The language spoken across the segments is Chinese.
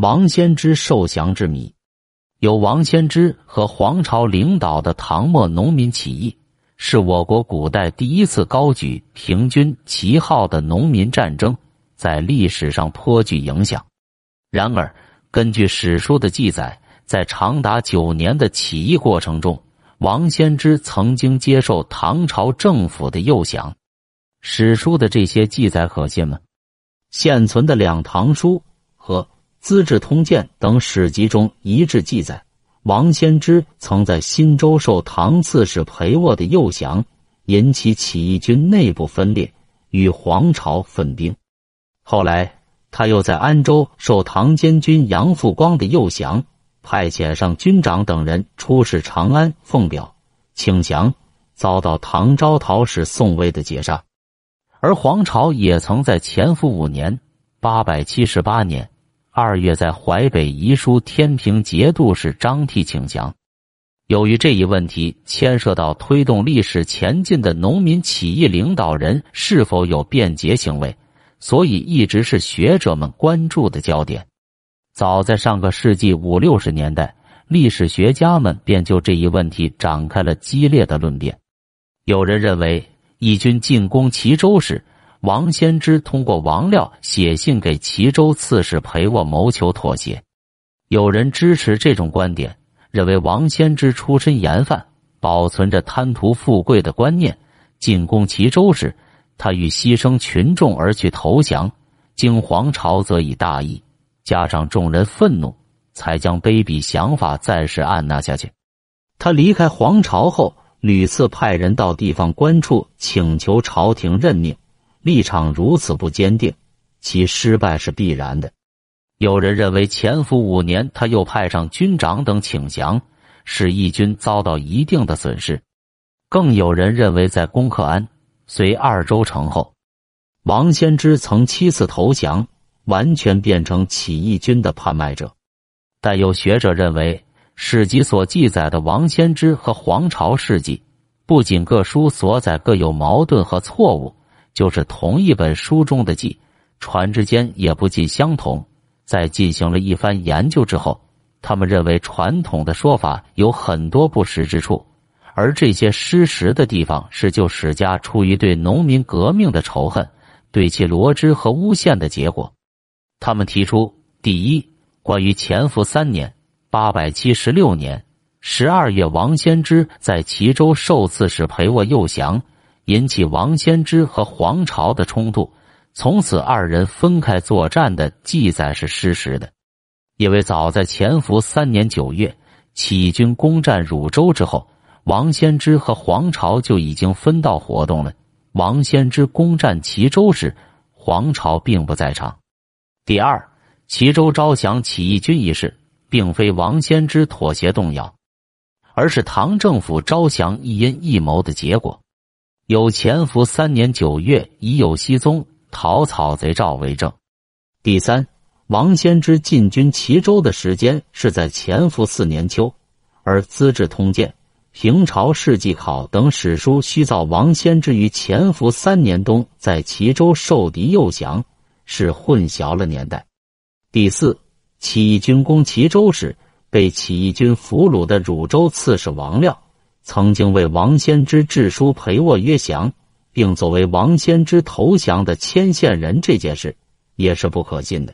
王先知受降之谜。由王先知和黄巢领导的唐末农民起义，是我国古代第一次高举平均旗号的农民战争，在历史上颇具影响。然而，根据史书的记载，在长达九年的起义过程中，王先知曾经接受唐朝政府的诱降。史书的这些记载可信吗？现存的《两唐书》和《资治通鉴》等史籍中一致记载，王仙芝曾在新州受唐刺史裴沃的诱降，引起起义军内部分裂，与黄巢分兵。后来，他又在安州受唐监军杨复光的诱降，派遣上军长等人出使长安奉表请降，遭到唐招讨使宋威的截杀。而黄巢也曾在乾伏五年（八百七十八年）二月，在淮北遗书天平节度使张替请降。由于这一问题牵涉到推动历史前进的农民起义领导人是否有变节行为，所以一直是学者们关注的焦点。早在上个世纪五六十年代，历史学家们便就这一问题展开了激烈的论辩。有人认为。义军进攻齐州时，王先知通过王廖写信给齐州刺史裴沃谋求妥协。有人支持这种观点，认为王先知出身严范，保存着贪图富贵的观念。进攻齐州时，他欲牺牲群众而去投降，经皇朝则以大义，加上众人愤怒，才将卑鄙想法暂时按捺下去。他离开皇朝后。屡次派人到地方官处请求朝廷任命，立场如此不坚定，其失败是必然的。有人认为潜伏五年他又派上军长等请降，使义军遭到一定的损失。更有人认为在攻克安、随二州城后，王先知曾七次投降，完全变成起义军的叛卖者。但有学者认为。史籍所记载的王先知和黄巢事迹，不仅各书所载各有矛盾和错误，就是同一本书中的记传之间也不尽相同。在进行了一番研究之后，他们认为传统的说法有很多不实之处，而这些失实的地方是就史家出于对农民革命的仇恨，对其罗织和诬陷的结果。他们提出，第一，关于潜伏三年。八百七十六年十二月，王先知在齐州受刺史裴沃诱降，引起王先知和黄巢的冲突，从此二人分开作战的记载是失实的。因为早在前伏三年九月，起义军攻占汝州之后，王先知和黄巢就已经分道活动了。王先知攻占齐州时，黄巢并不在场。第二，齐州招降起义军一事。并非王先知妥协动摇，而是唐政府招降一因一谋的结果。有潜伏三年九月已有西宗讨草贼诏为证。第三，王先知进军齐州的时间是在潜伏四年秋，而《资治通鉴》《平朝世纪考》等史书虚造王先知于潜伏三年冬在齐州受敌诱降，是混淆了年代。第四。起义军攻齐州时，被起义军俘虏的汝州刺史王亮，曾经为王先知致书陪卧约降，并作为王先知投降的牵线人，这件事也是不可信的。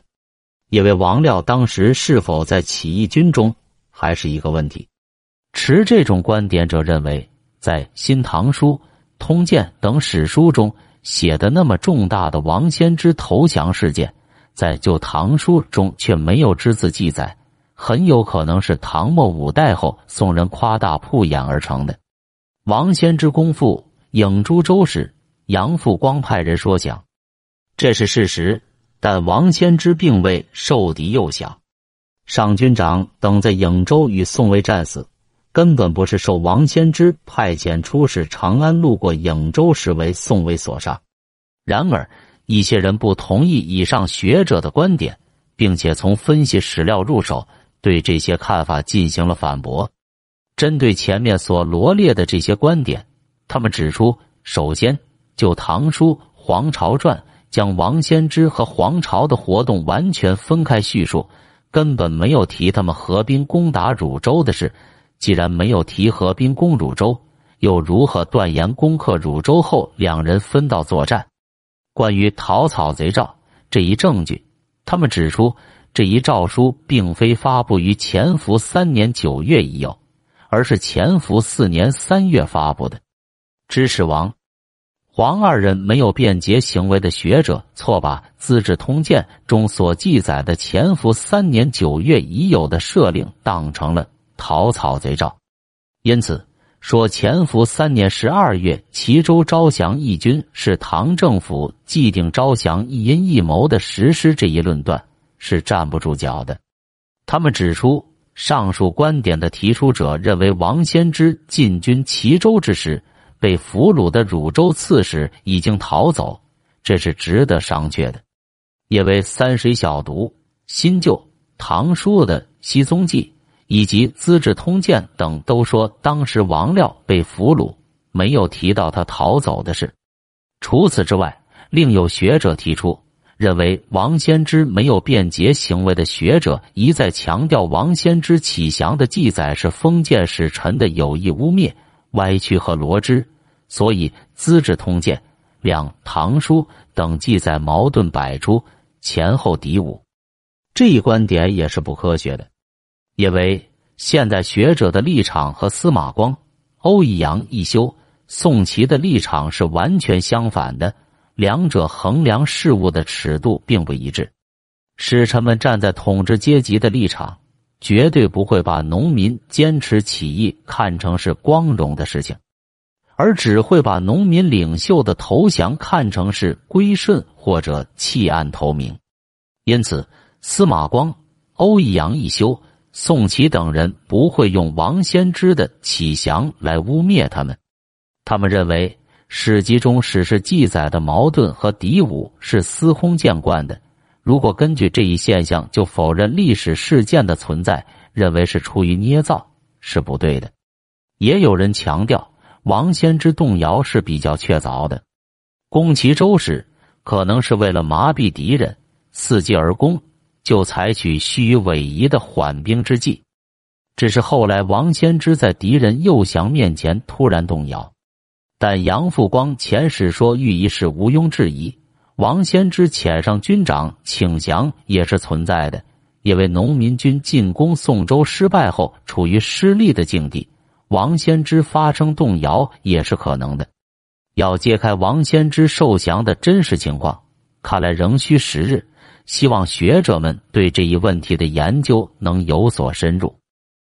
因为王廖当时是否在起义军中，还是一个问题。持这种观点者认为，在《新唐书》《通鉴》等史书中写的那么重大的王先知投降事件。在《旧唐书》中却没有只字记载，很有可能是唐末五代后宋人夸大铺演而成的。王先之功父颍诸州时，杨复光派人说降，这是事实。但王先之并未受敌诱降，上军长等在颍州与宋威战死，根本不是受王先之派遣出使长安，路过颍州时为宋威所杀。然而。一些人不同意以上学者的观点，并且从分析史料入手，对这些看法进行了反驳。针对前面所罗列的这些观点，他们指出：首先，就《唐书·黄巢传》将王先知和黄巢的活动完全分开叙述，根本没有提他们合兵攻打汝州的事。既然没有提合兵攻汝州，又如何断言攻克汝州后两人分道作战？关于讨草贼诏这一证据，他们指出这一诏书并非发布于乾伏三年九月已有，而是乾伏四年三月发布的。支持王。黄二人没有辩解行为的学者，错把《资治通鉴》中所记载的乾伏三年九月已有的赦令当成了讨草贼诏，因此说潜伏三年十二月齐州招降义军是唐政府既定招降一阴一谋的实施，这一论断是站不住脚的。他们指出，上述观点的提出者认为，王先之进军齐州之时。被俘虏的汝州刺史已经逃走，这是值得商榷的。因为《三水小读》《新旧》《唐书》的《西宗记》以及《资治通鉴》等都说，当时王廖被俘虏，没有提到他逃走的事。除此之外，另有学者提出，认为王先之没有辩解行为的学者一再强调，王先之起降的记载是封建使臣的有意污蔑。歪曲和罗织，所以《资治通鉴》《两唐书》等记载矛盾百出，前后敌伍。这一观点也是不科学的，因为现代学者的立场和司马光、欧阳、一修、宋祁的立场是完全相反的，两者衡量事物的尺度并不一致。使臣们站在统治阶级的立场。绝对不会把农民坚持起义看成是光荣的事情，而只会把农民领袖的投降看成是归顺或者弃暗投明。因此，司马光、欧阳、一休、宋祁等人不会用王先知的起降来污蔑他们。他们认为史籍中史实记载的矛盾和敌伍是司空见惯的。如果根据这一现象就否认历史事件的存在，认为是出于捏造，是不对的。也有人强调，王先之动摇是比较确凿的，攻齐州时可能是为了麻痹敌人，伺机而攻，就采取虚伪夷的缓兵之计。只是后来王先之在敌人诱降面前突然动摇，但杨复光遣使说寓意是毋庸置疑。王先之遣上军长请降也是存在的，因为农民军进攻宋州失败后处于失利的境地，王先之发生动摇也是可能的。要揭开王先之受降的真实情况，看来仍需时日。希望学者们对这一问题的研究能有所深入。